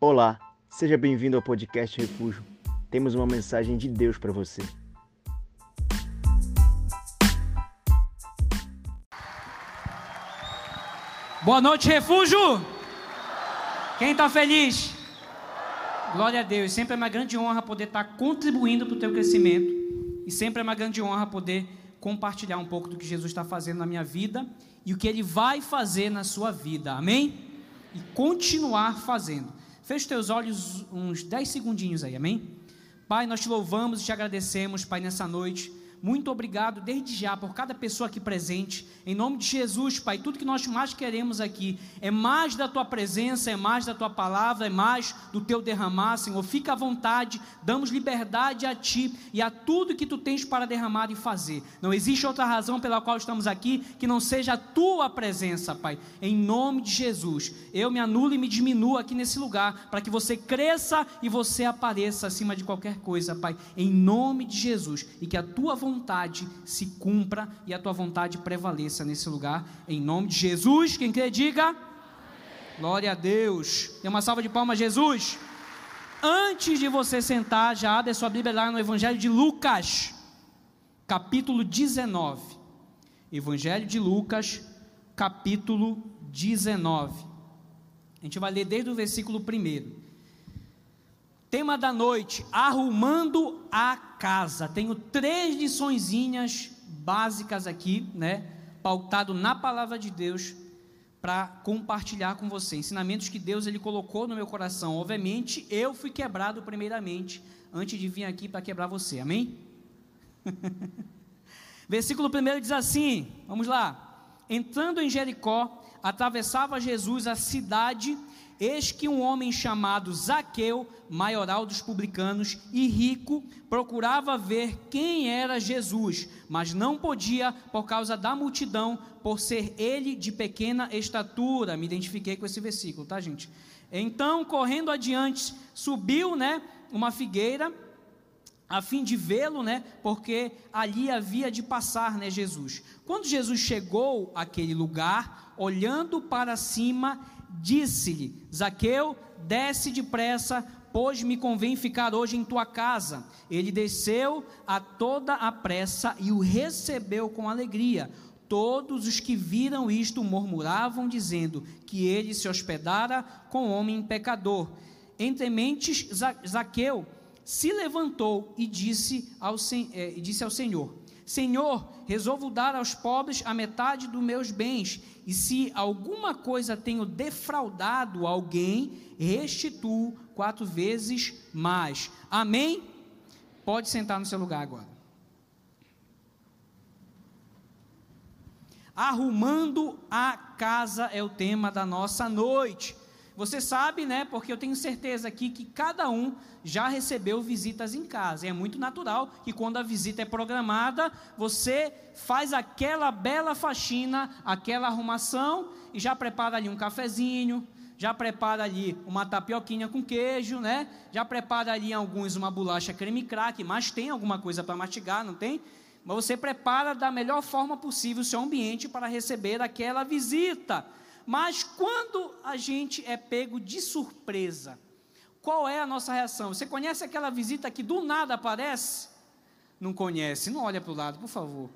Olá, seja bem-vindo ao podcast Refúgio. Temos uma mensagem de Deus para você. Boa noite, Refúgio! Quem está feliz? Glória a Deus. Sempre é uma grande honra poder estar contribuindo para o teu crescimento. E sempre é uma grande honra poder compartilhar um pouco do que Jesus está fazendo na minha vida e o que Ele vai fazer na sua vida. Amém? E continuar fazendo. Feche teus olhos uns 10 segundinhos aí, amém? Pai, nós te louvamos e te agradecemos, Pai, nessa noite muito obrigado desde já por cada pessoa aqui presente. Em nome de Jesus, Pai, tudo que nós mais queremos aqui é mais da tua presença, é mais da tua palavra, é mais do teu derramar, Senhor. Fica à vontade, damos liberdade a ti e a tudo que tu tens para derramar e fazer. Não existe outra razão pela qual estamos aqui que não seja a tua presença, Pai. Em nome de Jesus, eu me anulo e me diminuo aqui nesse lugar para que você cresça e você apareça acima de qualquer coisa, Pai. Em nome de Jesus e que a tua vontade vontade se cumpra e a tua vontade prevaleça nesse lugar, em nome de Jesus. Quem quer, diga. Glória a Deus. Tem uma salva de palmas, Jesus. Antes de você sentar, já abre a sua Bíblia lá no Evangelho de Lucas, capítulo 19. Evangelho de Lucas, capítulo 19. A gente vai ler desde o versículo 1. Tema da noite: arrumando a casa. Tenho três liçõezinhas básicas aqui, né? Pautado na palavra de Deus para compartilhar com você. Ensinamentos que Deus ele colocou no meu coração. Obviamente, eu fui quebrado primeiramente antes de vir aqui para quebrar você. Amém? Versículo 1 diz assim: Vamos lá. Entrando em Jericó, atravessava Jesus a cidade Eis que um homem chamado Zaqueu, maioral dos publicanos e rico, procurava ver quem era Jesus, mas não podia por causa da multidão, por ser ele de pequena estatura. Me identifiquei com esse versículo, tá, gente? Então, correndo adiante, subiu, né, uma figueira a fim de vê-lo, né? Porque ali havia de passar, né, Jesus. Quando Jesus chegou àquele lugar, olhando para cima, disse-lhe: Zaqueu, desce depressa, pois me convém ficar hoje em tua casa. Ele desceu a toda a pressa e o recebeu com alegria. Todos os que viram isto murmuravam, dizendo que ele se hospedara com homem pecador. Entre mentes, Zaqueu se levantou e disse ao, eh, disse ao Senhor: Senhor, resolvo dar aos pobres a metade dos meus bens, e se alguma coisa tenho defraudado alguém, restituo quatro vezes mais. Amém? Pode sentar no seu lugar agora. Arrumando a casa é o tema da nossa noite. Você sabe, né? Porque eu tenho certeza aqui que cada um já recebeu visitas em casa. É muito natural que quando a visita é programada, você faz aquela bela faxina, aquela arrumação e já prepara ali um cafezinho, já prepara ali uma tapioquinha com queijo, né? Já prepara ali alguns uma bolacha creme crack, mas tem alguma coisa para mastigar, não tem? Mas você prepara da melhor forma possível o seu ambiente para receber aquela visita. Mas quando a gente é pego de surpresa, qual é a nossa reação? Você conhece aquela visita que do nada aparece? Não conhece, não olha para o lado, por favor.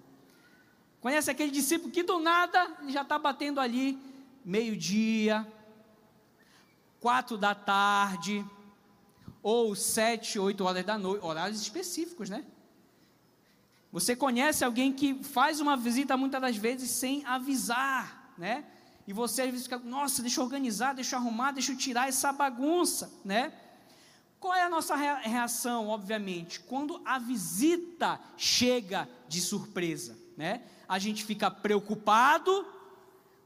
Conhece aquele discípulo que do nada já está batendo ali, meio-dia, quatro da tarde, ou sete, oito horas da noite, horários específicos, né? Você conhece alguém que faz uma visita muitas das vezes sem avisar, né? E você às vezes fica, nossa, deixa eu organizar, deixa eu arrumar, deixa eu tirar essa bagunça, né? Qual é a nossa reação, obviamente? Quando a visita chega de surpresa, né? A gente fica preocupado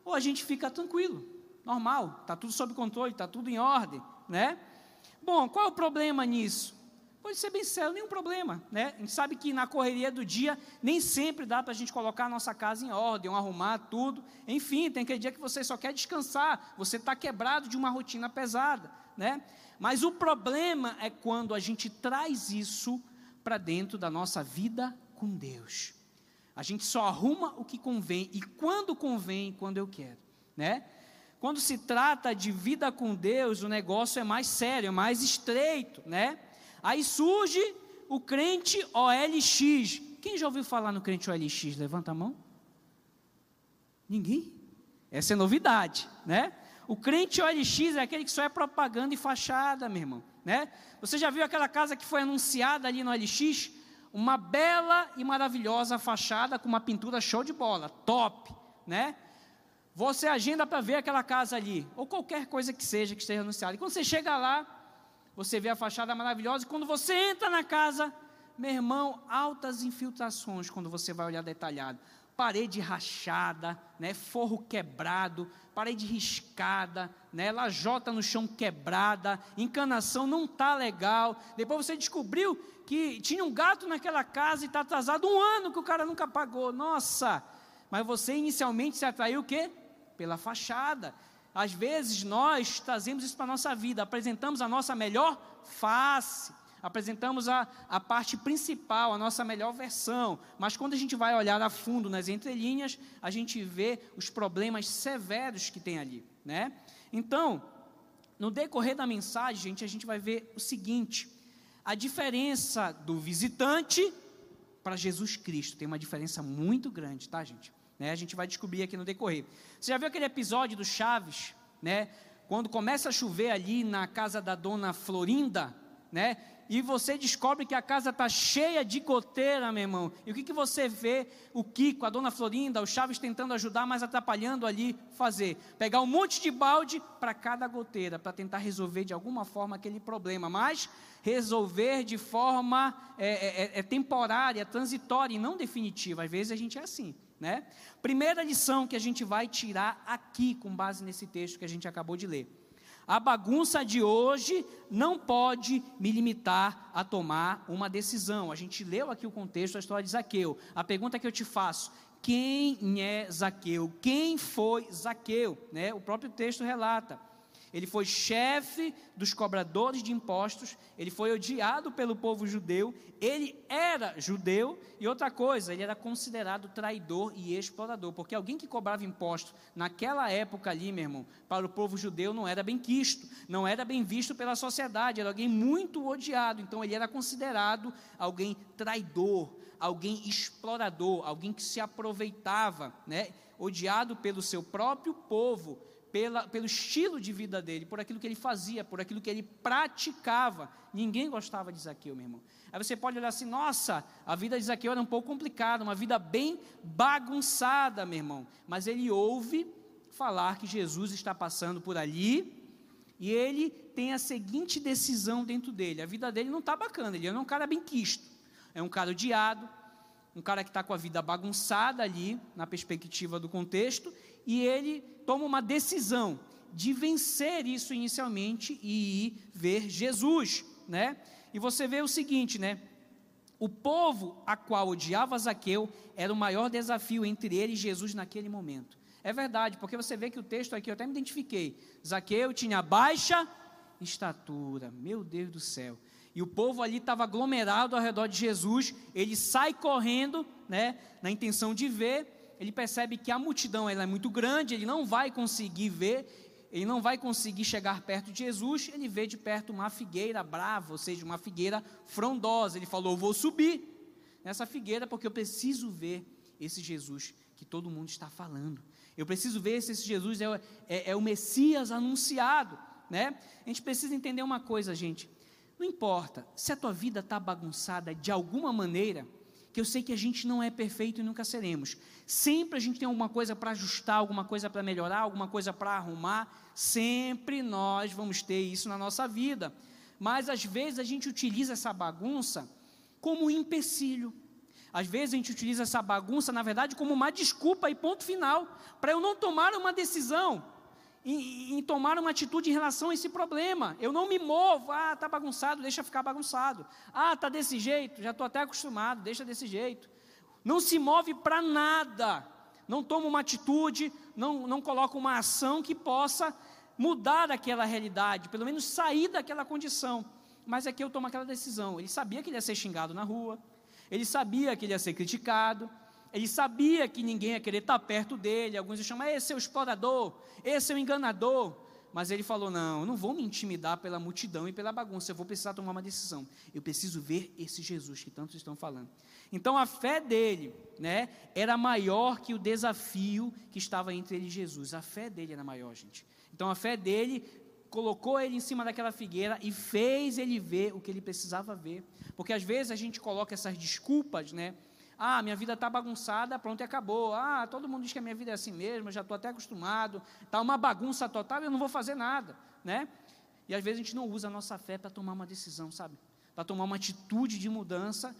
ou a gente fica tranquilo, normal, está tudo sob controle, está tudo em ordem, né? Bom, qual é o problema nisso? Pode ser bem sério, nenhum problema, né? A gente sabe que na correria do dia nem sempre dá para a gente colocar a nossa casa em ordem, arrumar tudo. Enfim, tem aquele dia que você só quer descansar, você está quebrado de uma rotina pesada, né? Mas o problema é quando a gente traz isso para dentro da nossa vida com Deus. A gente só arruma o que convém e quando convém, quando eu quero, né? quando se trata de vida com Deus, o negócio é mais sério, é mais estreito, né? Aí surge o crente OLX. Quem já ouviu falar no crente OLX? Levanta a mão. Ninguém? Essa é novidade, né? O crente OLX é aquele que só é propaganda e fachada, meu irmão, né? Você já viu aquela casa que foi anunciada ali no OLX? Uma bela e maravilhosa fachada com uma pintura show de bola, top, né? Você agenda para ver aquela casa ali, ou qualquer coisa que seja que esteja anunciada. E quando você chega lá, você vê a fachada maravilhosa, e quando você entra na casa, meu irmão, altas infiltrações quando você vai olhar detalhado parede rachada, né, forro quebrado, parede riscada, né, lajota no chão quebrada, encanação não tá legal. Depois você descobriu que tinha um gato naquela casa e está atrasado um ano que o cara nunca pagou. Nossa! Mas você inicialmente se atraiu o quê? Pela fachada. Às vezes nós trazemos isso para a nossa vida, apresentamos a nossa melhor face apresentamos a, a parte principal, a nossa melhor versão, mas quando a gente vai olhar a fundo nas entrelinhas, a gente vê os problemas severos que tem ali, né? Então, no decorrer da mensagem, gente, a gente vai ver o seguinte: a diferença do visitante para Jesus Cristo tem uma diferença muito grande, tá, gente? Né? A gente vai descobrir aqui no decorrer. Você já viu aquele episódio do Chaves, né? Quando começa a chover ali na casa da dona Florinda, né? e você descobre que a casa está cheia de goteira, meu irmão. E o que, que você vê? O Kiko, a dona Florinda, o Chaves tentando ajudar, mas atrapalhando ali fazer. Pegar um monte de balde para cada goteira, para tentar resolver de alguma forma aquele problema. Mas resolver de forma é, é, é, é temporária, transitória e não definitiva. Às vezes a gente é assim. Né? Primeira lição que a gente vai tirar aqui, com base nesse texto que a gente acabou de ler. A bagunça de hoje não pode me limitar a tomar uma decisão. A gente leu aqui o contexto da história de Zaqueu. A pergunta que eu te faço: quem é Zaqueu? Quem foi Zaqueu? Né? O próprio texto relata. Ele foi chefe dos cobradores de impostos, ele foi odiado pelo povo judeu, ele era judeu, e outra coisa, ele era considerado traidor e explorador, porque alguém que cobrava imposto naquela época ali, meu irmão, para o povo judeu não era bem quisto, não era bem visto pela sociedade, era alguém muito odiado, então ele era considerado alguém traidor, alguém explorador, alguém que se aproveitava, né? odiado pelo seu próprio povo, pela, pelo estilo de vida dele, por aquilo que ele fazia, por aquilo que ele praticava. Ninguém gostava de Zaqueu, meu irmão. Aí você pode olhar assim: nossa, a vida de Zaqueu era um pouco complicada, uma vida bem bagunçada, meu irmão. Mas ele ouve falar que Jesus está passando por ali e ele tem a seguinte decisão dentro dele: a vida dele não está bacana, ele é um cara bem quisto, é um cara odiado, um cara que está com a vida bagunçada ali, na perspectiva do contexto, e ele toma uma decisão de vencer isso inicialmente e ir ver Jesus, né? E você vê o seguinte, né? O povo a qual odiava Zaqueu era o maior desafio entre ele e Jesus naquele momento. É verdade, porque você vê que o texto aqui, eu até me identifiquei. Zaqueu tinha baixa estatura, meu Deus do céu. E o povo ali estava aglomerado ao redor de Jesus. Ele sai correndo, né, na intenção de ver ele percebe que a multidão ela é muito grande, ele não vai conseguir ver, ele não vai conseguir chegar perto de Jesus, ele vê de perto uma figueira brava, ou seja, uma figueira frondosa. Ele falou: Vou subir nessa figueira porque eu preciso ver esse Jesus que todo mundo está falando. Eu preciso ver se esse Jesus é, é, é o Messias anunciado. Né? A gente precisa entender uma coisa, gente. Não importa se a tua vida está bagunçada de alguma maneira, que eu sei que a gente não é perfeito e nunca seremos. Sempre a gente tem alguma coisa para ajustar, alguma coisa para melhorar, alguma coisa para arrumar. Sempre nós vamos ter isso na nossa vida. Mas às vezes a gente utiliza essa bagunça como um empecilho. Às vezes a gente utiliza essa bagunça, na verdade, como uma desculpa e ponto final, para eu não tomar uma decisão em, em, tomar uma atitude em relação a esse problema. Eu não me movo, ah, está bagunçado, deixa ficar bagunçado. Ah, está desse jeito, já estou até acostumado, deixa desse jeito. Não se move para nada, não toma uma atitude, não, não coloca uma ação que possa mudar aquela realidade, pelo menos sair daquela condição. Mas aqui eu tomo aquela decisão. Ele sabia que ele ia ser xingado na rua, ele sabia que ele ia ser criticado, Ele sabia que ninguém ia querer estar perto dele. Alguns iam chamar, esse é o explorador, esse é o enganador. Mas ele falou: Não, eu não vou me intimidar pela multidão e pela bagunça, eu vou precisar tomar uma decisão. Eu preciso ver esse Jesus que tantos estão falando. Então a fé dele né, era maior que o desafio que estava entre ele e Jesus. A fé dele era maior, gente. Então a fé dele colocou ele em cima daquela figueira e fez ele ver o que ele precisava ver. Porque às vezes a gente coloca essas desculpas, né? Ah, minha vida está bagunçada, pronto e acabou. Ah, todo mundo diz que a minha vida é assim mesmo, eu já estou até acostumado. Está uma bagunça total, eu não vou fazer nada, né? E às vezes a gente não usa a nossa fé para tomar uma decisão, sabe? Para tomar uma atitude de mudança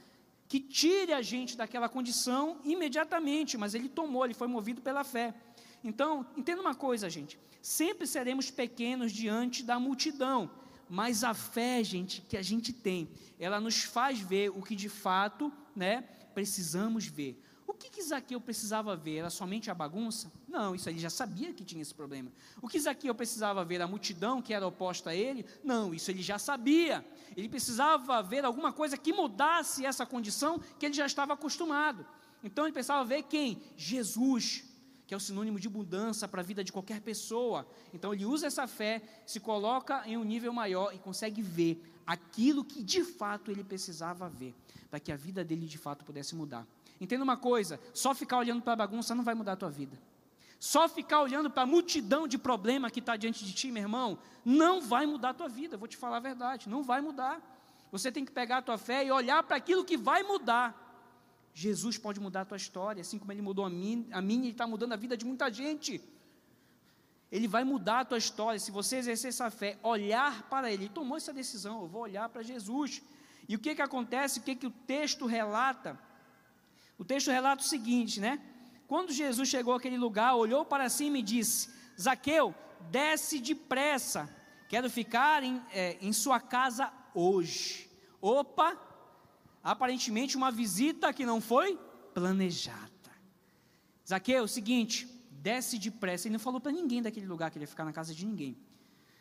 que tire a gente daquela condição imediatamente, mas ele tomou, ele foi movido pela fé. Então, entenda uma coisa, gente: sempre seremos pequenos diante da multidão, mas a fé, gente, que a gente tem, ela nos faz ver o que de fato, né, precisamos ver. O que, que Zaqueu precisava ver? Era somente a bagunça? Não, isso ele já sabia que tinha esse problema. O que Zaqueu precisava ver? A multidão que era oposta a ele? Não, isso ele já sabia. Ele precisava ver alguma coisa que mudasse essa condição que ele já estava acostumado. Então ele precisava ver quem? Jesus, que é o sinônimo de mudança para a vida de qualquer pessoa. Então ele usa essa fé, se coloca em um nível maior e consegue ver aquilo que de fato ele precisava ver, para que a vida dele de fato pudesse mudar. Entenda uma coisa: só ficar olhando para a bagunça não vai mudar a tua vida. Só ficar olhando para a multidão de problema que está diante de ti, meu irmão, não vai mudar a tua vida. Vou te falar a verdade, não vai mudar. Você tem que pegar a tua fé e olhar para aquilo que vai mudar. Jesus pode mudar a tua história, assim como ele mudou a mim, a mim ele está mudando a vida de muita gente. Ele vai mudar a tua história, se você exercer essa fé, olhar para ele. Ele tomou essa decisão, eu vou olhar para Jesus. E o que, que acontece, o que, que o texto relata? O texto relata o seguinte, né? Quando Jesus chegou àquele lugar, olhou para cima e disse: Zaqueu, desce depressa, quero ficar em, é, em sua casa hoje. Opa, aparentemente uma visita que não foi planejada. Zaqueu, o seguinte, desce depressa. Ele não falou para ninguém daquele lugar que ele ia ficar na casa de ninguém.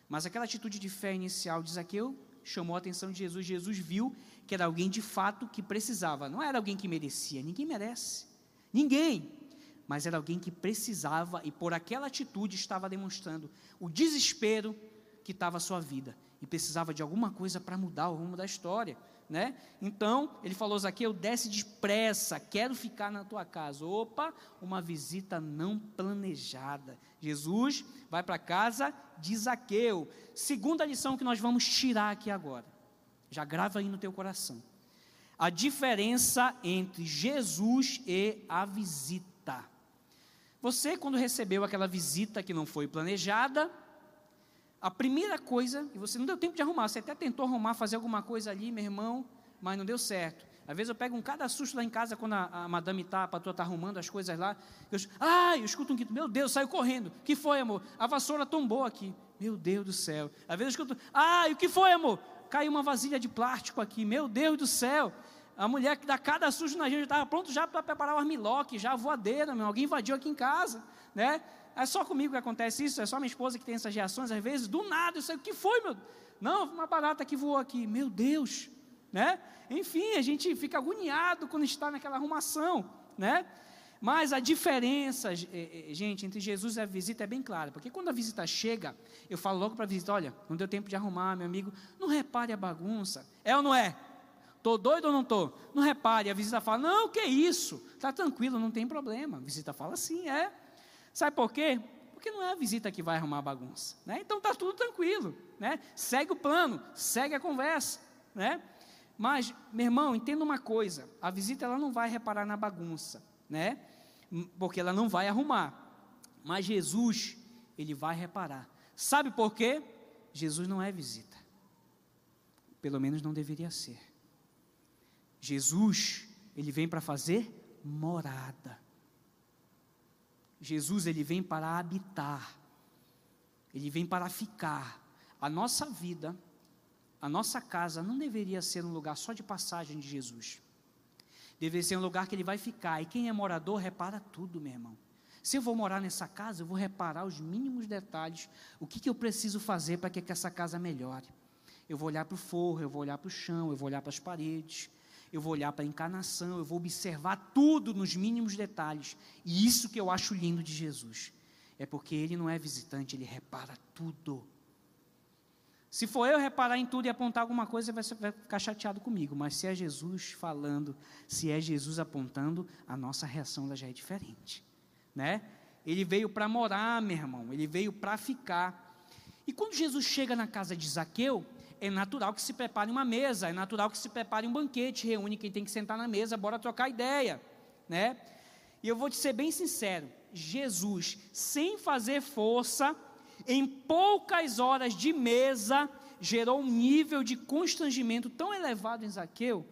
Mas aquela atitude de fé inicial de Zaqueu chamou a atenção de Jesus. Jesus viu que era alguém de fato que precisava. Não era alguém que merecia, ninguém merece. Ninguém. Mas era alguém que precisava e por aquela atitude estava demonstrando o desespero que estava a sua vida e precisava de alguma coisa para mudar o rumo da história, né? Então, ele falou: Zaqueu, desce depressa, quero ficar na tua casa. Opa, uma visita não planejada. Jesus vai para casa de Zaqueu. Segunda lição que nós vamos tirar aqui agora. Já grava aí no teu coração. A diferença entre Jesus e a visita. Você, quando recebeu aquela visita que não foi planejada, a primeira coisa, e você não deu tempo de arrumar, você até tentou arrumar, fazer alguma coisa ali, meu irmão, mas não deu certo. Às vezes eu pego um cada susto lá em casa quando a, a madame está, a patroa está arrumando as coisas lá. Eu, ah, eu escuto um grito, meu Deus, saiu correndo. Que foi, amor? A vassoura tombou aqui. Meu Deus do céu. Às vezes eu escuto, ah, o que foi, amor? caiu uma vasilha de plástico aqui, meu Deus do céu. A mulher que dá cada susto na gente estava pronto já para preparar o armiloque, já a voadeira, meu, alguém invadiu aqui em casa, né? É só comigo que acontece isso, é só minha esposa que tem essas reações, às vezes, do nada, eu sei o que foi, meu? Não, uma barata que voou aqui, meu Deus, né? Enfim, a gente fica agoniado quando está naquela arrumação, né? Mas a diferença, eh, eh, gente, entre Jesus e a visita é bem clara, porque quando a visita chega, eu falo logo para a visita: olha, não deu tempo de arrumar, meu amigo, não repare a bagunça. É ou não é? Estou doido ou não estou? Não repare. A visita fala: não, que isso? Está tranquilo, não tem problema. A visita fala: sim, é. Sabe por quê? Porque não é a visita que vai arrumar a bagunça. Né? Então está tudo tranquilo. Né? Segue o plano, segue a conversa. Né? Mas, meu irmão, entenda uma coisa: a visita ela não vai reparar na bagunça né? Porque ela não vai arrumar. Mas Jesus, ele vai reparar. Sabe por quê? Jesus não é visita. Pelo menos não deveria ser. Jesus, ele vem para fazer morada. Jesus, ele vem para habitar. Ele vem para ficar. A nossa vida, a nossa casa não deveria ser um lugar só de passagem de Jesus. Deve ser um lugar que ele vai ficar. E quem é morador repara tudo, meu irmão. Se eu vou morar nessa casa, eu vou reparar os mínimos detalhes. O que, que eu preciso fazer para que, que essa casa melhore? Eu vou olhar para o forro, eu vou olhar para o chão, eu vou olhar para as paredes. Eu vou olhar para a encarnação, eu vou observar tudo nos mínimos detalhes. E isso que eu acho lindo de Jesus. É porque ele não é visitante, ele repara tudo. Se for eu reparar em tudo e apontar alguma coisa, você vai ficar chateado comigo. Mas se é Jesus falando, se é Jesus apontando, a nossa reação já é diferente. Né? Ele veio para morar, meu irmão. Ele veio para ficar. E quando Jesus chega na casa de Zaqueu, é natural que se prepare uma mesa, é natural que se prepare um banquete, reúne quem tem que sentar na mesa, bora trocar ideia, né? E eu vou te ser bem sincero, Jesus, sem fazer força, em poucas horas de mesa, gerou um nível de constrangimento tão elevado em Zaqueu,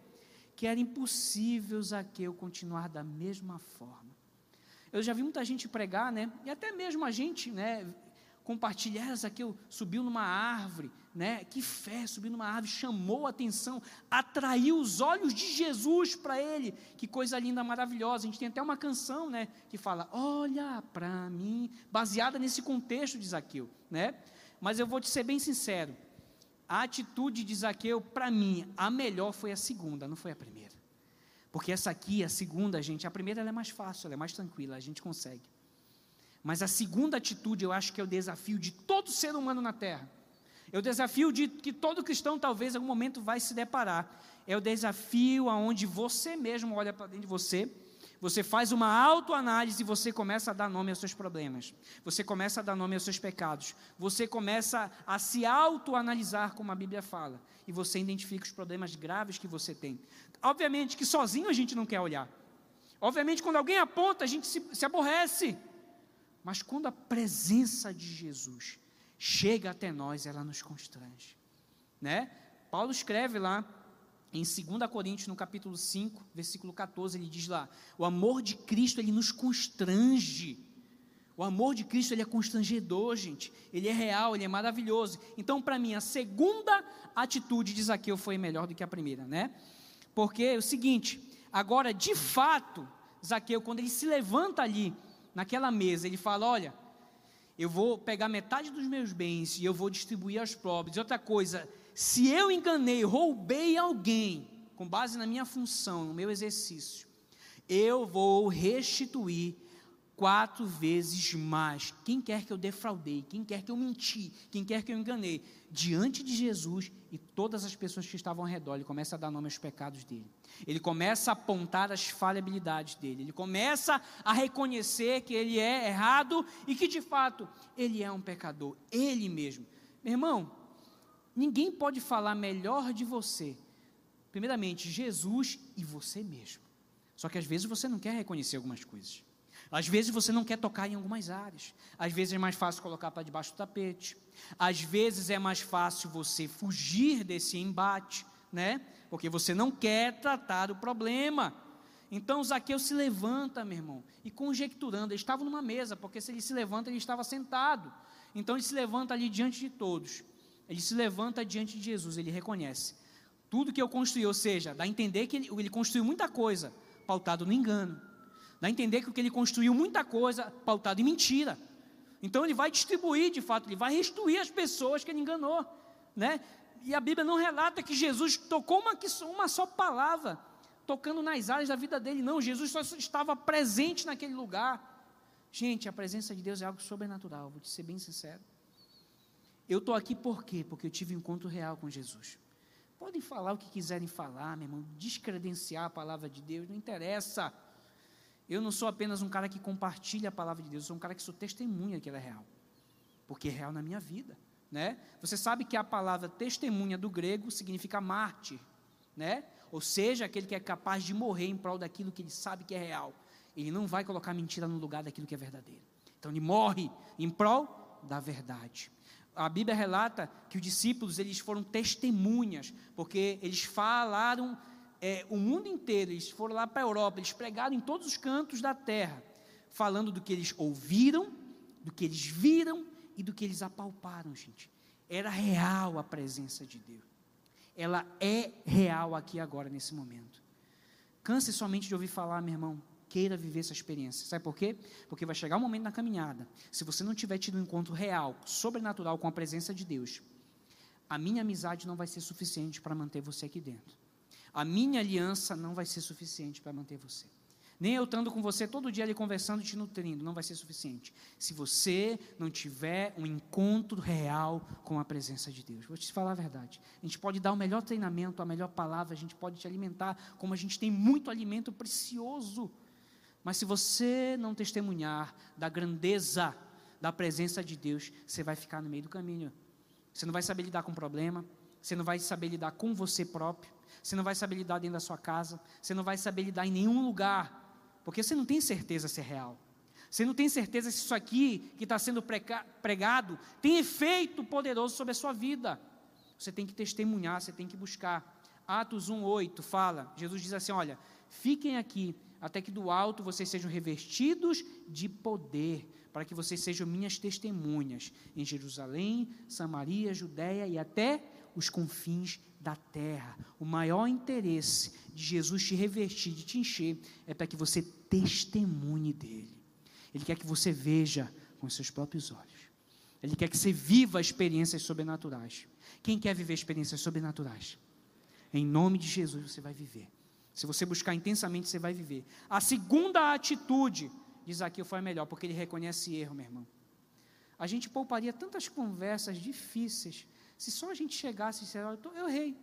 que era impossível Zaqueu continuar da mesma forma. Eu já vi muita gente pregar, né? E até mesmo a gente, né? Compartilhar, Zaqueu subiu numa árvore, né? Que fé, subiu numa árvore, chamou a atenção, atraiu os olhos de Jesus para ele. Que coisa linda, maravilhosa. A gente tem até uma canção, né? Que fala: Olha para mim, baseada nesse contexto de Zaqueu, né? Mas eu vou te ser bem sincero: a atitude de Zaqueu, para mim, a melhor foi a segunda, não foi a primeira. Porque essa aqui, a segunda, gente, a primeira é mais fácil, é mais tranquila, a gente consegue. Mas a segunda atitude, eu acho que é o desafio de todo ser humano na Terra é o desafio de que todo cristão talvez em algum momento vai se deparar. É o desafio aonde você mesmo olha para dentro de você, você faz uma autoanálise e você começa a dar nome aos seus problemas. Você começa a dar nome aos seus pecados. Você começa a se autoanalisar, como a Bíblia fala. E você identifica os problemas graves que você tem. Obviamente que sozinho a gente não quer olhar. Obviamente, quando alguém aponta, a gente se, se aborrece. Mas quando a presença de Jesus chega até nós, ela nos constrange. Né? Paulo escreve lá em 2 Coríntios, no capítulo 5, versículo 14, ele diz lá: o amor de Cristo, ele nos constrange. O amor de Cristo, ele é constrangedor, gente. Ele é real, ele é maravilhoso. Então, para mim, a segunda atitude de Zaqueu foi melhor do que a primeira, né? Porque é o seguinte, agora, de fato, Zaqueu, quando ele se levanta ali, naquela mesa, ele fala: Olha, eu vou pegar metade dos meus bens e eu vou distribuir aos pobres. E outra coisa, se eu enganei, roubei alguém, com base na minha função, no meu exercício, eu vou restituir quatro vezes mais. Quem quer que eu defraudei, quem quer que eu menti, quem quer que eu enganei, diante de Jesus e todas as pessoas que estavam ao redor, ele começa a dar nome aos pecados dele. Ele começa a apontar as falhabilidades dele. Ele começa a reconhecer que ele é errado e que de fato ele é um pecador, ele mesmo. Meu irmão, ninguém pode falar melhor de você. Primeiramente, Jesus e você mesmo. Só que às vezes você não quer reconhecer algumas coisas. Às vezes você não quer tocar em algumas áreas. Às vezes é mais fácil colocar para debaixo do tapete. Às vezes é mais fácil você fugir desse embate, né? Porque você não quer tratar o problema. Então Zaqueu se levanta, meu irmão, e conjecturando, ele estava numa mesa, porque se ele se levanta, ele estava sentado. Então ele se levanta ali diante de todos. Ele se levanta diante de Jesus, ele reconhece. Tudo que eu construí, ou seja, dá a entender que ele, ele construiu muita coisa, pautado no engano Dá a entender que ele construiu muita coisa pautada em mentira. Então ele vai distribuir, de fato, ele vai restituir as pessoas que ele enganou, né? E a Bíblia não relata que Jesus tocou uma, uma só palavra, tocando nas áreas da vida dele. Não, Jesus só estava presente naquele lugar. Gente, a presença de Deus é algo sobrenatural, vou te ser bem sincero. Eu estou aqui por quê? Porque eu tive um encontro real com Jesus. Podem falar o que quiserem falar, meu irmão, descredenciar a palavra de Deus, não interessa. Eu não sou apenas um cara que compartilha a palavra de Deus, eu sou um cara que sou testemunha que ela é real. Porque é real na minha vida, né? Você sabe que a palavra testemunha do grego significa mártir, né? Ou seja, aquele que é capaz de morrer em prol daquilo que ele sabe que é real. Ele não vai colocar mentira no lugar daquilo que é verdadeiro. Então ele morre em prol da verdade. A Bíblia relata que os discípulos eles foram testemunhas, porque eles falaram é, o mundo inteiro, eles foram lá para a Europa, eles pregaram em todos os cantos da terra, falando do que eles ouviram, do que eles viram e do que eles apalparam, gente. Era real a presença de Deus. Ela é real aqui agora, nesse momento. Canse somente de ouvir falar, meu irmão. Queira viver essa experiência. Sabe por quê? Porque vai chegar um momento na caminhada. Se você não tiver tido um encontro real, sobrenatural com a presença de Deus, a minha amizade não vai ser suficiente para manter você aqui dentro. A minha aliança não vai ser suficiente para manter você. Nem eu estando com você todo dia ali conversando e te nutrindo, não vai ser suficiente. Se você não tiver um encontro real com a presença de Deus. Vou te falar a verdade. A gente pode dar o melhor treinamento, a melhor palavra, a gente pode te alimentar, como a gente tem muito alimento precioso. Mas se você não testemunhar da grandeza da presença de Deus, você vai ficar no meio do caminho. Você não vai saber lidar com o problema, você não vai saber lidar com você próprio, você não vai saber lidar dentro da sua casa, você não vai saber lidar em nenhum lugar porque você não tem certeza se é real. Você não tem certeza se isso aqui que está sendo pregado tem efeito poderoso sobre a sua vida. Você tem que testemunhar, você tem que buscar. Atos 1,8 fala: Jesus diz assim: Olha, fiquem aqui até que do alto vocês sejam revestidos de poder, para que vocês sejam minhas testemunhas em Jerusalém, Samaria, Judéia e até os confins da terra. O maior interesse de Jesus te revestir, de te encher, é para que você testemunhe dele. Ele quer que você veja com seus próprios olhos. Ele quer que você viva experiências sobrenaturais. Quem quer viver experiências sobrenaturais? Em nome de Jesus você vai viver. Se você buscar intensamente, você vai viver. A segunda atitude, diz aqui, foi melhor, porque ele reconhece erro, meu irmão. A gente pouparia tantas conversas difíceis se só a gente chegasse e dissesse, eu errei,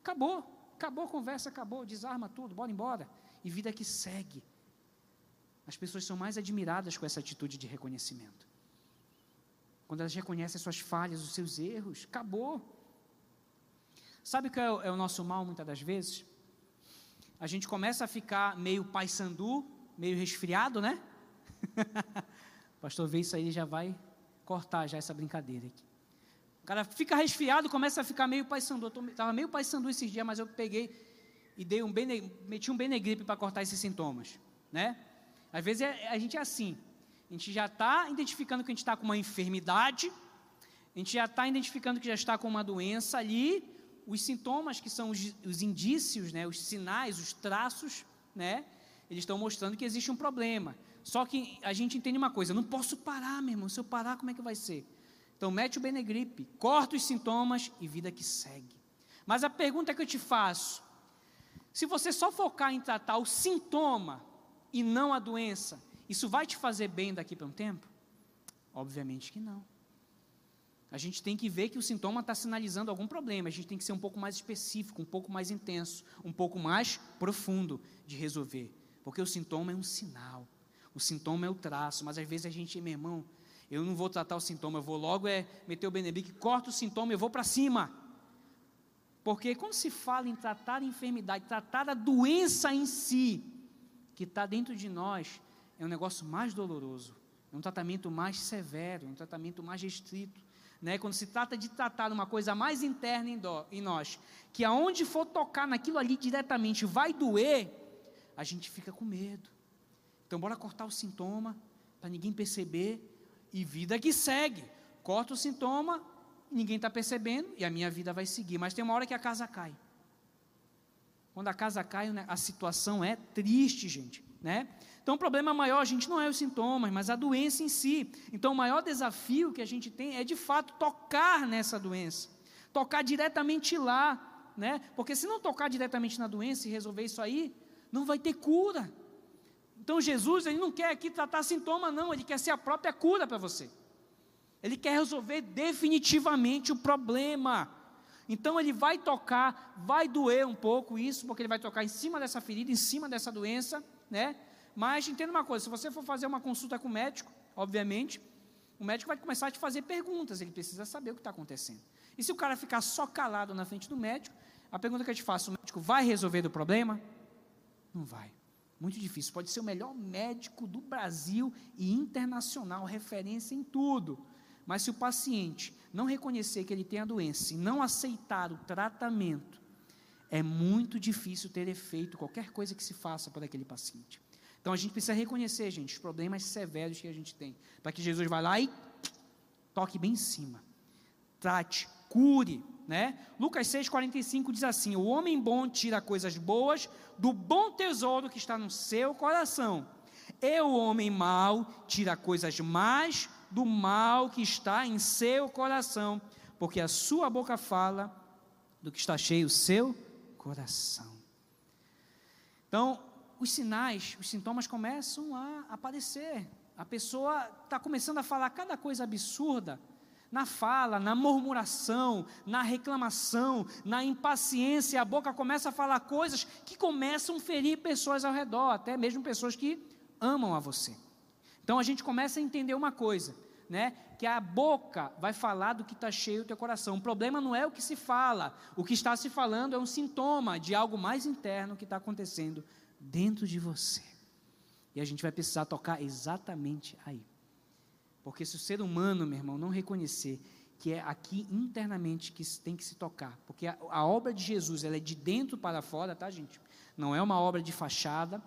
acabou, acabou a conversa, acabou, desarma tudo, bora embora. E vida que segue. As pessoas são mais admiradas com essa atitude de reconhecimento. Quando elas reconhecem as suas falhas, os seus erros, acabou. Sabe o que é o, é o nosso mal muitas das vezes? A gente começa a ficar meio paisandu, meio resfriado, né? pastor vê isso aí, já vai cortar já essa brincadeira aqui cara fica resfriado, começa a ficar meio paisandu. Estava meio paisandu esses dias, mas eu peguei e dei um bene, meti um benegripe para cortar esses sintomas, né? Às vezes é, a gente é assim, a gente já está identificando que a gente está com uma enfermidade, a gente já está identificando que já está com uma doença ali, os sintomas que são os, os indícios, né, os sinais, os traços, né, eles estão mostrando que existe um problema. Só que a gente entende uma coisa, não posso parar, meu irmão, se eu parar, como é que vai ser? Então, mete o Benegripe, corta os sintomas e vida que segue. Mas a pergunta que eu te faço: se você só focar em tratar o sintoma e não a doença, isso vai te fazer bem daqui para um tempo? Obviamente que não. A gente tem que ver que o sintoma está sinalizando algum problema. A gente tem que ser um pouco mais específico, um pouco mais intenso, um pouco mais profundo de resolver. Porque o sintoma é um sinal. O sintoma é o traço. Mas às vezes a gente, meu irmão, eu não vou tratar o sintoma, eu vou logo é meter o Benebic, corto o sintoma, eu vou para cima. Porque quando se fala em tratar a enfermidade, tratar a doença em si, que está dentro de nós, é um negócio mais doloroso, é um tratamento mais severo, é um tratamento mais restrito. Né? Quando se trata de tratar uma coisa mais interna em, do, em nós, que aonde for tocar naquilo ali diretamente vai doer, a gente fica com medo. Então, bora cortar o sintoma, para ninguém perceber, e vida que segue. Corta o sintoma, ninguém está percebendo e a minha vida vai seguir. Mas tem uma hora que a casa cai. Quando a casa cai, né, a situação é triste, gente. Né? Então, o problema maior, gente, não é os sintomas, mas a doença em si. Então, o maior desafio que a gente tem é, de fato, tocar nessa doença. Tocar diretamente lá. Né? Porque se não tocar diretamente na doença e resolver isso aí, não vai ter cura. Então Jesus, ele não quer aqui tratar sintoma, não, ele quer ser a própria cura para você. Ele quer resolver definitivamente o problema. Então ele vai tocar, vai doer um pouco isso, porque ele vai tocar em cima dessa ferida, em cima dessa doença, né? Mas entenda uma coisa, se você for fazer uma consulta com o médico, obviamente, o médico vai começar a te fazer perguntas, ele precisa saber o que está acontecendo. E se o cara ficar só calado na frente do médico, a pergunta que eu te faço, o médico vai resolver o problema? Não vai. Muito difícil. Pode ser o melhor médico do Brasil e internacional, referência em tudo. Mas se o paciente não reconhecer que ele tem a doença e não aceitar o tratamento, é muito difícil ter efeito qualquer coisa que se faça por aquele paciente. Então a gente precisa reconhecer, gente, os problemas severos que a gente tem, para que Jesus vá lá e toque bem em cima. Trate, cure, né? Lucas 6,45 diz assim: O homem bom tira coisas boas do bom tesouro que está no seu coração, e o homem mau tira coisas más do mal que está em seu coração, porque a sua boca fala do que está cheio o seu coração. Então, os sinais, os sintomas começam a aparecer. A pessoa está começando a falar cada coisa absurda na fala, na murmuração, na reclamação, na impaciência. A boca começa a falar coisas que começam a ferir pessoas ao redor, até mesmo pessoas que amam a você. Então a gente começa a entender uma coisa, né? Que a boca vai falar do que está cheio do teu coração. O problema não é o que se fala, o que está se falando é um sintoma de algo mais interno que está acontecendo dentro de você. E a gente vai precisar tocar exatamente aí. Porque se o ser humano, meu irmão, não reconhecer que é aqui internamente que tem que se tocar, porque a, a obra de Jesus ela é de dentro para fora, tá, gente? Não é uma obra de fachada,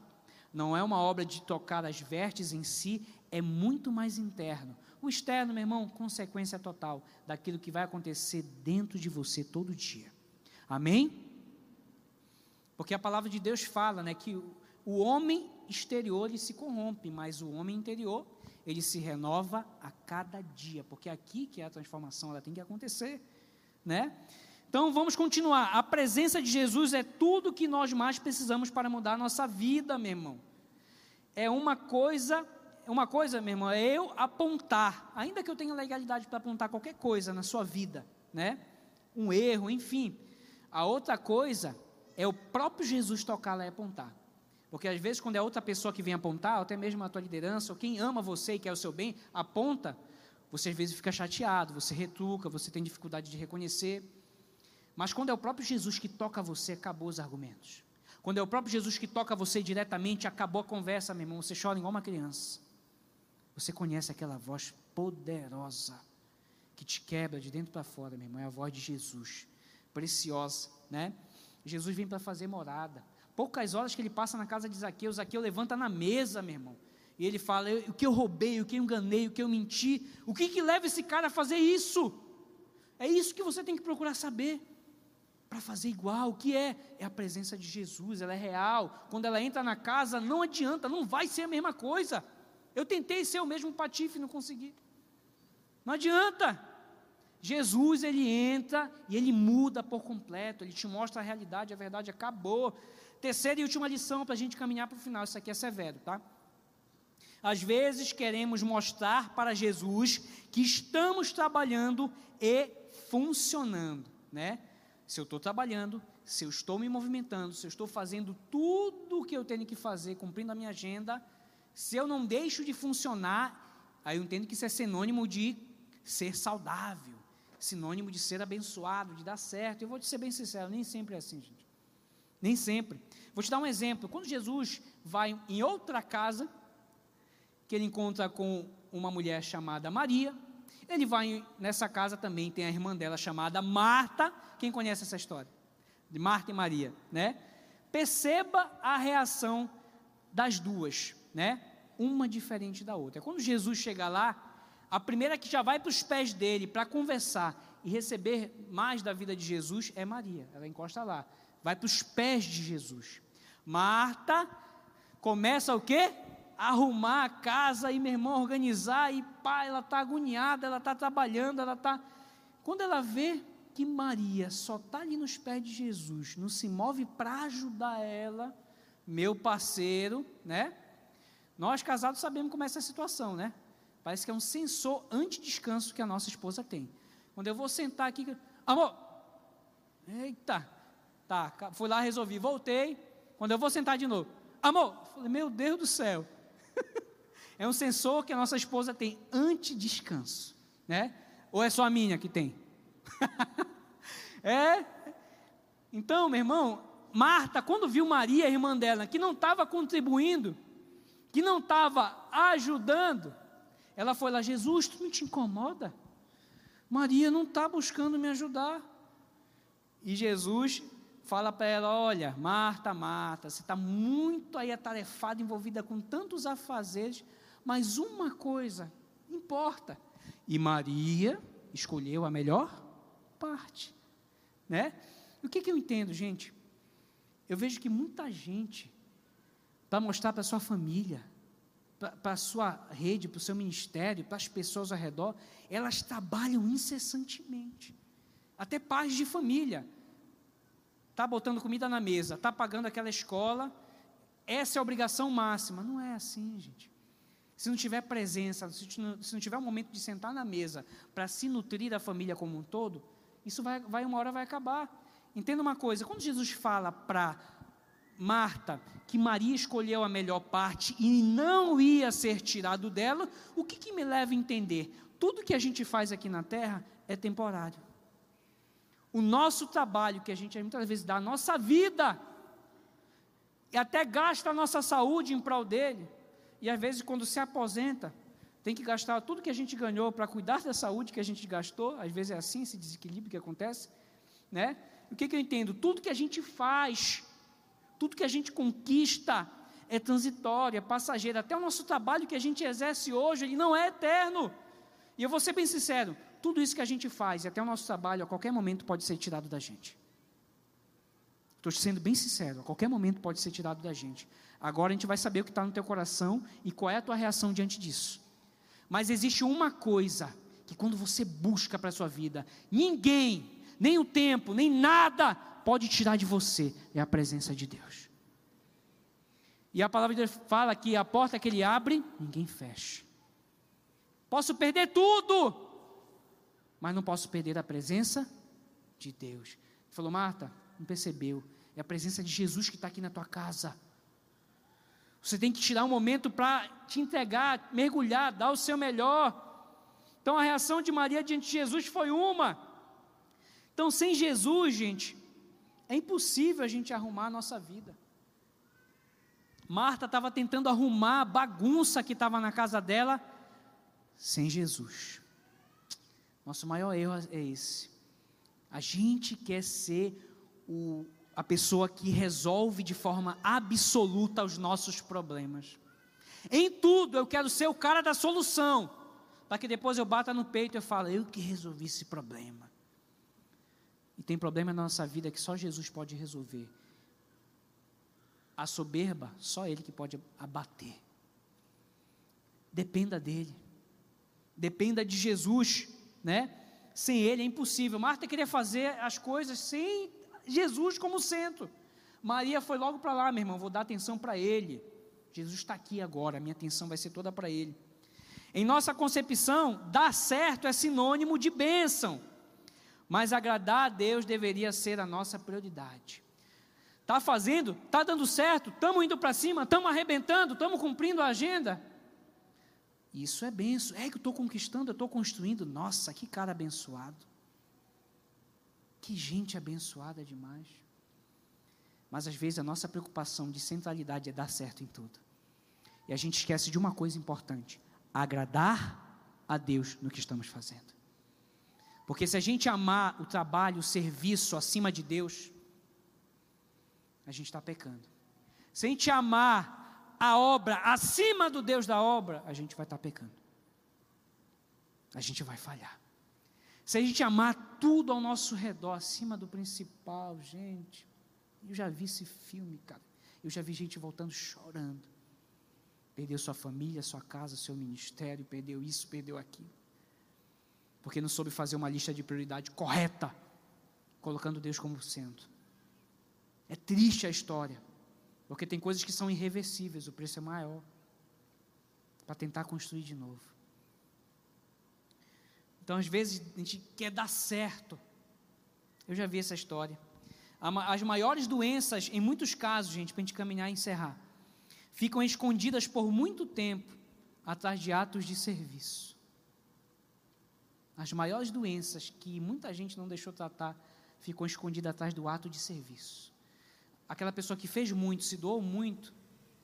não é uma obra de tocar as vertes em si, é muito mais interno. O externo, meu irmão, consequência total daquilo que vai acontecer dentro de você todo dia. Amém? Porque a palavra de Deus fala, né, que o, homem exterior se corrompe, mas o homem interior ele se renova a cada dia, porque é aqui que é a transformação ela tem que acontecer, né? Então vamos continuar. A presença de Jesus é tudo que nós mais precisamos para mudar a nossa vida, meu irmão. É uma coisa, uma coisa, meu irmão, é eu apontar, ainda que eu tenha legalidade para apontar qualquer coisa na sua vida, né? Um erro, enfim. A outra coisa é o próprio Jesus tocar lá e apontar. Porque às vezes, quando é outra pessoa que vem apontar, até mesmo a tua liderança, ou quem ama você e quer o seu bem, aponta, você às vezes fica chateado, você retruca, você tem dificuldade de reconhecer. Mas quando é o próprio Jesus que toca você, acabou os argumentos. Quando é o próprio Jesus que toca você diretamente, acabou a conversa, meu irmão. Você chora igual uma criança. Você conhece aquela voz poderosa que te quebra de dentro para fora, meu irmão. É a voz de Jesus, preciosa, né? Jesus vem para fazer morada. Poucas horas que ele passa na casa de Zaqueu, Zaqueu levanta na mesa, meu irmão. E ele fala: o que eu roubei, o que eu enganei, o que eu menti, o que, que leva esse cara a fazer isso? É isso que você tem que procurar saber. Para fazer igual, o que é? É a presença de Jesus, ela é real. Quando ela entra na casa, não adianta, não vai ser a mesma coisa. Eu tentei ser o mesmo patife, não consegui. Não adianta. Jesus, ele entra e ele muda por completo, ele te mostra a realidade, a verdade acabou. Terceira e última lição para a gente caminhar para o final, isso aqui é severo, tá? Às vezes queremos mostrar para Jesus que estamos trabalhando e funcionando, né? Se eu estou trabalhando, se eu estou me movimentando, se eu estou fazendo tudo o que eu tenho que fazer, cumprindo a minha agenda, se eu não deixo de funcionar, aí eu entendo que isso é sinônimo de ser saudável, sinônimo de ser abençoado, de dar certo. Eu vou te ser bem sincero, nem sempre é assim, gente. Nem sempre. Vou te dar um exemplo. Quando Jesus vai em outra casa, que ele encontra com uma mulher chamada Maria, ele vai nessa casa também, tem a irmã dela chamada Marta. Quem conhece essa história? De Marta e Maria, né? Perceba a reação das duas, né? Uma diferente da outra. Quando Jesus chega lá, a primeira que já vai para os pés dele para conversar e receber mais da vida de Jesus é Maria. Ela encosta lá vai para os pés de Jesus. Marta começa o quê? Arrumar a casa e, meu irmão, organizar, e pá, ela está agoniada, ela está trabalhando, ela está. Quando ela vê que Maria só está ali nos pés de Jesus, não se move para ajudar ela, meu parceiro, né? Nós casados sabemos como é essa situação, né? Parece que é um sensor anti-descanso que a nossa esposa tem. Quando eu vou sentar aqui, amor, eita, Tá, fui lá, resolvi, voltei. Quando eu vou sentar de novo, amor, falei, meu Deus do céu. é um sensor que a nossa esposa tem anti-descanso, né? Ou é só a minha que tem? é. Então, meu irmão, Marta, quando viu Maria, irmã dela, que não estava contribuindo, que não estava ajudando, ela foi lá, Jesus, tu não te incomoda? Maria não está buscando me ajudar. E Jesus fala para ela: Olha, Marta, Marta, você está muito aí atarefada, envolvida com tantos afazeres, mas uma coisa importa. E Maria escolheu a melhor parte, né? E o que, que eu entendo, gente? Eu vejo que muita gente, para mostrar para sua família, para a sua rede, para o seu ministério, para as pessoas ao redor, elas trabalham incessantemente. Até pais de família está botando comida na mesa, está pagando aquela escola, essa é a obrigação máxima. Não é assim, gente. Se não tiver presença, se não, tiver um momento de sentar na mesa para se nutrir da família como um todo, isso vai, vai uma hora vai acabar. Entenda uma coisa: quando Jesus fala para Marta que Maria escolheu a melhor parte e não ia ser tirado dela, o que, que me leva a entender? Tudo que a gente faz aqui na terra é temporário. O nosso trabalho que a gente muitas vezes dá, a nossa vida, e até gasta a nossa saúde em prol dele, e às vezes quando se aposenta, tem que gastar tudo que a gente ganhou para cuidar da saúde que a gente gastou, às vezes é assim esse desequilíbrio que acontece, né? O que, que eu entendo? Tudo que a gente faz, tudo que a gente conquista é transitório, é passageiro. Até o nosso trabalho que a gente exerce hoje, ele não é eterno. E eu vou ser bem sincero, tudo isso que a gente faz, e até o nosso trabalho, a qualquer momento pode ser tirado da gente. Estou sendo bem sincero, a qualquer momento pode ser tirado da gente. Agora a gente vai saber o que está no teu coração e qual é a tua reação diante disso. Mas existe uma coisa que quando você busca para a sua vida, ninguém, nem o tempo, nem nada pode tirar de você, é a presença de Deus. E a palavra de Deus fala que a porta que ele abre, ninguém fecha. Posso perder tudo, mas não posso perder a presença de Deus. Ele falou, Marta, não percebeu? É a presença de Jesus que está aqui na tua casa. Você tem que tirar um momento para te entregar, mergulhar, dar o seu melhor. Então a reação de Maria diante de Jesus foi uma. Então, sem Jesus, gente, é impossível a gente arrumar a nossa vida. Marta estava tentando arrumar a bagunça que estava na casa dela sem Jesus. Nosso maior erro é esse. A gente quer ser o, a pessoa que resolve de forma absoluta os nossos problemas. Em tudo eu quero ser o cara da solução, para que depois eu bata no peito e fale, eu que resolvi esse problema. E tem problema na nossa vida que só Jesus pode resolver. A soberba, só Ele que pode abater. Dependa dEle. Dependa de Jesus, né? Sem Ele é impossível. Marta queria fazer as coisas sem Jesus como centro. Maria foi logo para lá, meu irmão, vou dar atenção para Ele. Jesus está aqui agora, minha atenção vai ser toda para Ele. Em nossa concepção, dar certo é sinônimo de bênção. Mas agradar a Deus deveria ser a nossa prioridade. Está fazendo? Está dando certo? Estamos indo para cima? Estamos arrebentando? Estamos cumprindo a agenda? Isso é benção. É que eu estou conquistando, eu estou construindo. Nossa, que cara abençoado. Que gente abençoada demais. Mas às vezes a nossa preocupação de centralidade é dar certo em tudo. E a gente esquece de uma coisa importante: agradar a Deus no que estamos fazendo. Porque se a gente amar o trabalho, o serviço acima de Deus, a gente está pecando. Se a gente amar a obra acima do Deus da obra, a gente vai estar pecando. A gente vai falhar. Se a gente amar tudo ao nosso redor, acima do principal, gente, eu já vi esse filme, cara. Eu já vi gente voltando chorando. Perdeu sua família, sua casa, seu ministério, perdeu isso, perdeu aquilo porque não soube fazer uma lista de prioridade correta, colocando Deus como centro. É triste a história, porque tem coisas que são irreversíveis, o preço é maior, para tentar construir de novo. Então, às vezes, a gente quer dar certo. Eu já vi essa história. As maiores doenças, em muitos casos, gente, para a gente caminhar e encerrar, ficam escondidas por muito tempo atrás de atos de serviço. As maiores doenças que muita gente não deixou tratar ficou escondida atrás do ato de serviço. Aquela pessoa que fez muito, se doou muito,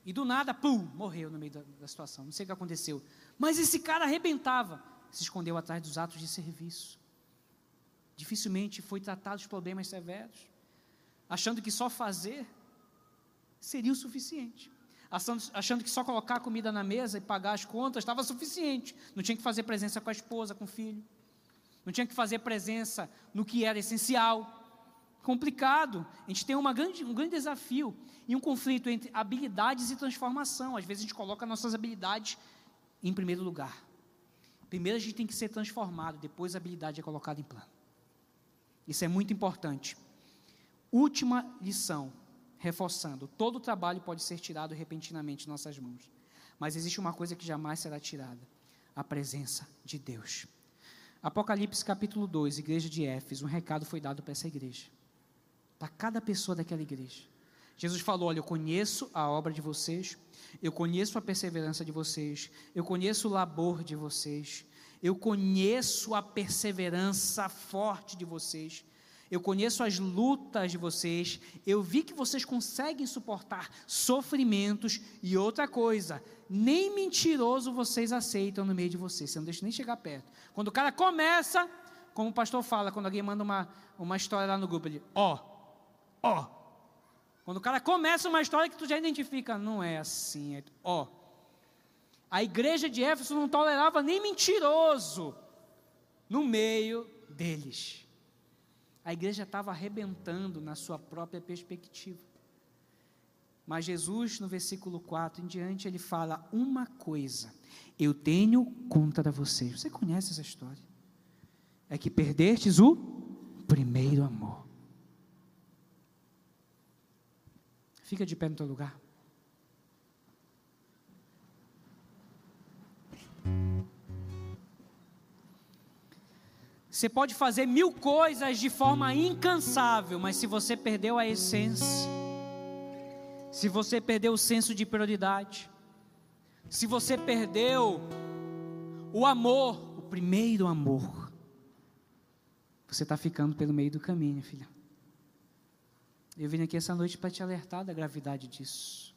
e do nada, pum, morreu no meio da, da situação. Não sei o que aconteceu. Mas esse cara arrebentava, se escondeu atrás dos atos de serviço. Dificilmente foi tratado os problemas severos, achando que só fazer seria o suficiente achando que só colocar comida na mesa e pagar as contas estava suficiente. Não tinha que fazer presença com a esposa, com o filho não tinha que fazer presença no que era essencial. Complicado. A gente tem grande, um grande desafio e um conflito entre habilidades e transformação. Às vezes a gente coloca nossas habilidades em primeiro lugar. Primeiro a gente tem que ser transformado, depois a habilidade é colocada em plano. Isso é muito importante. Última lição. reforçando, todo o trabalho pode ser tirado repentinamente de nossas mãos. Mas existe uma coisa que jamais será tirada: a presença de Deus. Apocalipse capítulo 2, igreja de Éfeso, um recado foi dado para essa igreja, para cada pessoa daquela igreja. Jesus falou: Olha, eu conheço a obra de vocês, eu conheço a perseverança de vocês, eu conheço o labor de vocês, eu conheço a perseverança forte de vocês, eu conheço as lutas de vocês, eu vi que vocês conseguem suportar sofrimentos e outra coisa, nem mentiroso vocês aceitam no meio de vocês, você não deixa nem chegar perto. Quando o cara começa, como o pastor fala, quando alguém manda uma, uma história lá no grupo, ele, ó, ó. Quando o cara começa uma história que tu já identifica, não é assim, é, ó. A igreja de Éfeso não tolerava nem mentiroso no meio deles. A igreja estava arrebentando na sua própria perspectiva. Mas Jesus, no versículo 4 em diante, ele fala uma coisa: Eu tenho contra vocês. Você conhece essa história? É que perdestes o primeiro amor. Fica de pé no teu lugar. Você pode fazer mil coisas de forma incansável, mas se você perdeu a essência, se você perdeu o senso de prioridade, se você perdeu o amor, o primeiro amor, você está ficando pelo meio do caminho, filha. Eu vim aqui essa noite para te alertar da gravidade disso.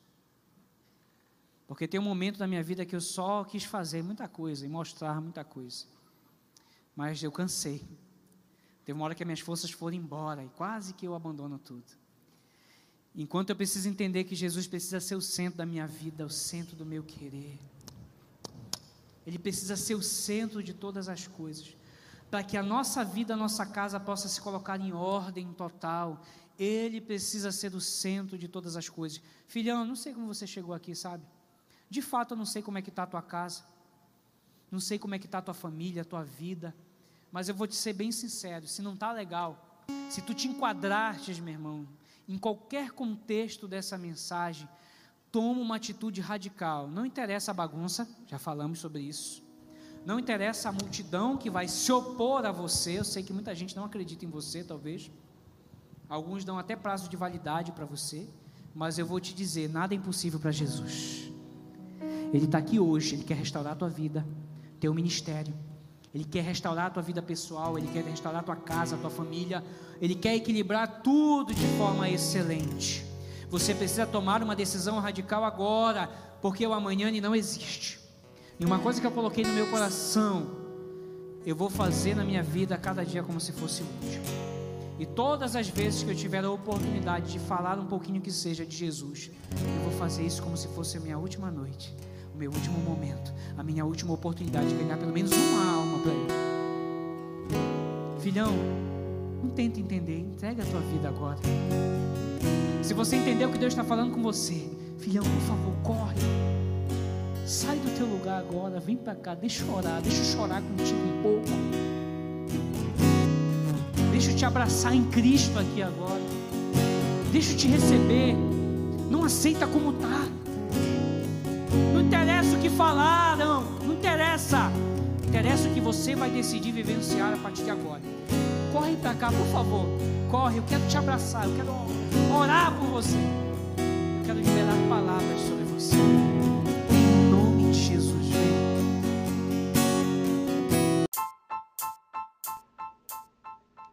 Porque tem um momento da minha vida que eu só quis fazer muita coisa e mostrar muita coisa. Mas eu cansei. Teve uma hora que as minhas forças foram embora e quase que eu abandono tudo. Enquanto eu preciso entender que Jesus precisa ser o centro da minha vida, o centro do meu querer. Ele precisa ser o centro de todas as coisas. Para que a nossa vida, a nossa casa possa se colocar em ordem total. Ele precisa ser o centro de todas as coisas. Filhão, eu não sei como você chegou aqui, sabe? De fato, eu não sei como é que está a tua casa não sei como é que está a tua família, a tua vida, mas eu vou te ser bem sincero, se não está legal, se tu te enquadrastes, meu irmão, em qualquer contexto dessa mensagem, toma uma atitude radical. Não interessa a bagunça, já falamos sobre isso. Não interessa a multidão que vai se opor a você. Eu sei que muita gente não acredita em você, talvez. Alguns dão até prazo de validade para você. Mas eu vou te dizer: nada é impossível para Jesus. Ele está aqui hoje, Ele quer restaurar a tua vida teu ministério. Ele quer restaurar a tua vida pessoal, ele quer restaurar a tua casa, a tua família, ele quer equilibrar tudo de forma excelente. Você precisa tomar uma decisão radical agora, porque o amanhã não existe. E uma coisa que eu coloquei no meu coração, eu vou fazer na minha vida cada dia como se fosse o último. E todas as vezes que eu tiver a oportunidade de falar um pouquinho que seja de Jesus, eu vou fazer isso como se fosse a minha última noite o meu último momento, a minha última oportunidade de ganhar pelo menos uma alma para Ele. Filhão, não tenta entender, entrega a tua vida agora. Se você entendeu o que Deus está falando com você, filhão, por favor, corre. Sai do teu lugar agora, vem para cá, deixa eu orar, deixa eu chorar contigo um pouco. Deixa eu te abraçar em Cristo aqui agora. Deixa eu te receber. Não aceita como está interessa o que falaram, não interessa. Interessa o que você vai decidir vivenciar a partir de agora. Corre para cá, por favor. Corre, eu quero te abraçar, eu quero orar por você. Eu quero liberar palavras sobre você.